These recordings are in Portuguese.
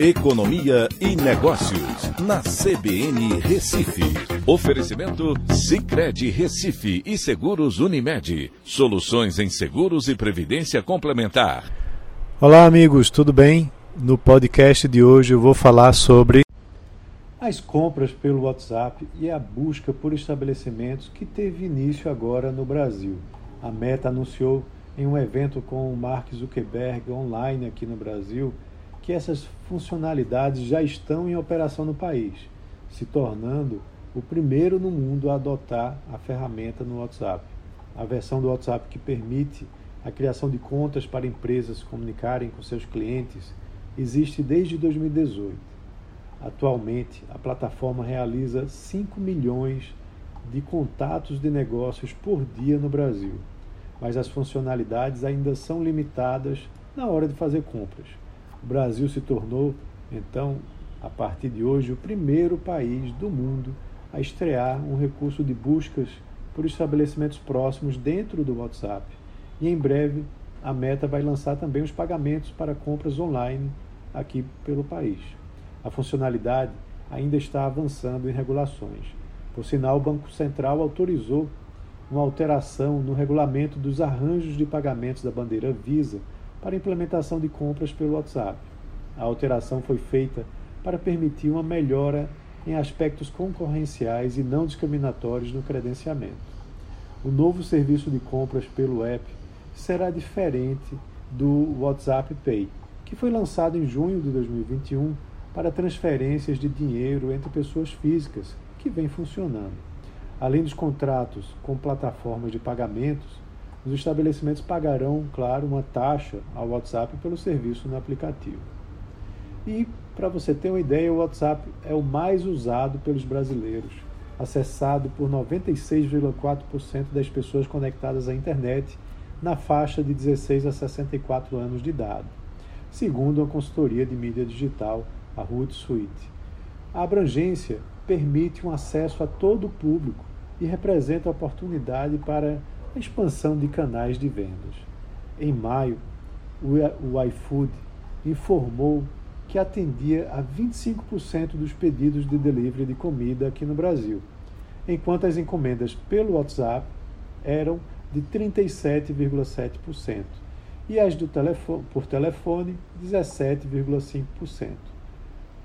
Economia e Negócios, na CBN Recife. Oferecimento Cicred Recife e Seguros Unimed. Soluções em seguros e previdência complementar. Olá, amigos, tudo bem? No podcast de hoje eu vou falar sobre as compras pelo WhatsApp e a busca por estabelecimentos que teve início agora no Brasil. A Meta anunciou em um evento com o Mark Zuckerberg online aqui no Brasil que essas funcionalidades já estão em operação no país, se tornando o primeiro no mundo a adotar a ferramenta no WhatsApp. A versão do WhatsApp que permite a criação de contas para empresas comunicarem com seus clientes existe desde 2018. Atualmente, a plataforma realiza 5 milhões de contatos de negócios por dia no Brasil, mas as funcionalidades ainda são limitadas na hora de fazer compras. O Brasil se tornou, então, a partir de hoje, o primeiro país do mundo a estrear um recurso de buscas por estabelecimentos próximos dentro do WhatsApp. E em breve, a Meta vai lançar também os pagamentos para compras online aqui pelo país. A funcionalidade ainda está avançando em regulações. Por sinal, o Banco Central autorizou uma alteração no regulamento dos arranjos de pagamentos da bandeira Visa para implementação de compras pelo WhatsApp. A alteração foi feita para permitir uma melhora em aspectos concorrenciais e não discriminatórios no credenciamento. O novo serviço de compras pelo app será diferente do WhatsApp Pay, que foi lançado em junho de 2021 para transferências de dinheiro entre pessoas físicas, que vem funcionando. Além dos contratos com plataformas de pagamentos, os estabelecimentos pagarão, claro, uma taxa ao WhatsApp pelo serviço no aplicativo. E, para você ter uma ideia, o WhatsApp é o mais usado pelos brasileiros, acessado por 96,4% das pessoas conectadas à internet na faixa de 16 a 64 anos de idade, segundo a consultoria de mídia digital, a Hootsuite. A abrangência permite um acesso a todo o público e representa oportunidade para expansão de canais de vendas. Em maio, o iFood informou que atendia a 25% dos pedidos de delivery de comida aqui no Brasil, enquanto as encomendas pelo WhatsApp eram de 37,7% e as do telefone, por telefone 17,5%.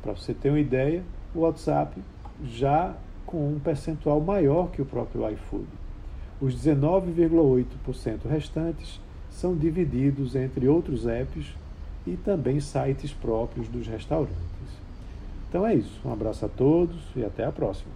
Para você ter uma ideia, o WhatsApp já com um percentual maior que o próprio iFood. Os 19,8% restantes são divididos entre outros apps e também sites próprios dos restaurantes. Então é isso. Um abraço a todos e até a próxima.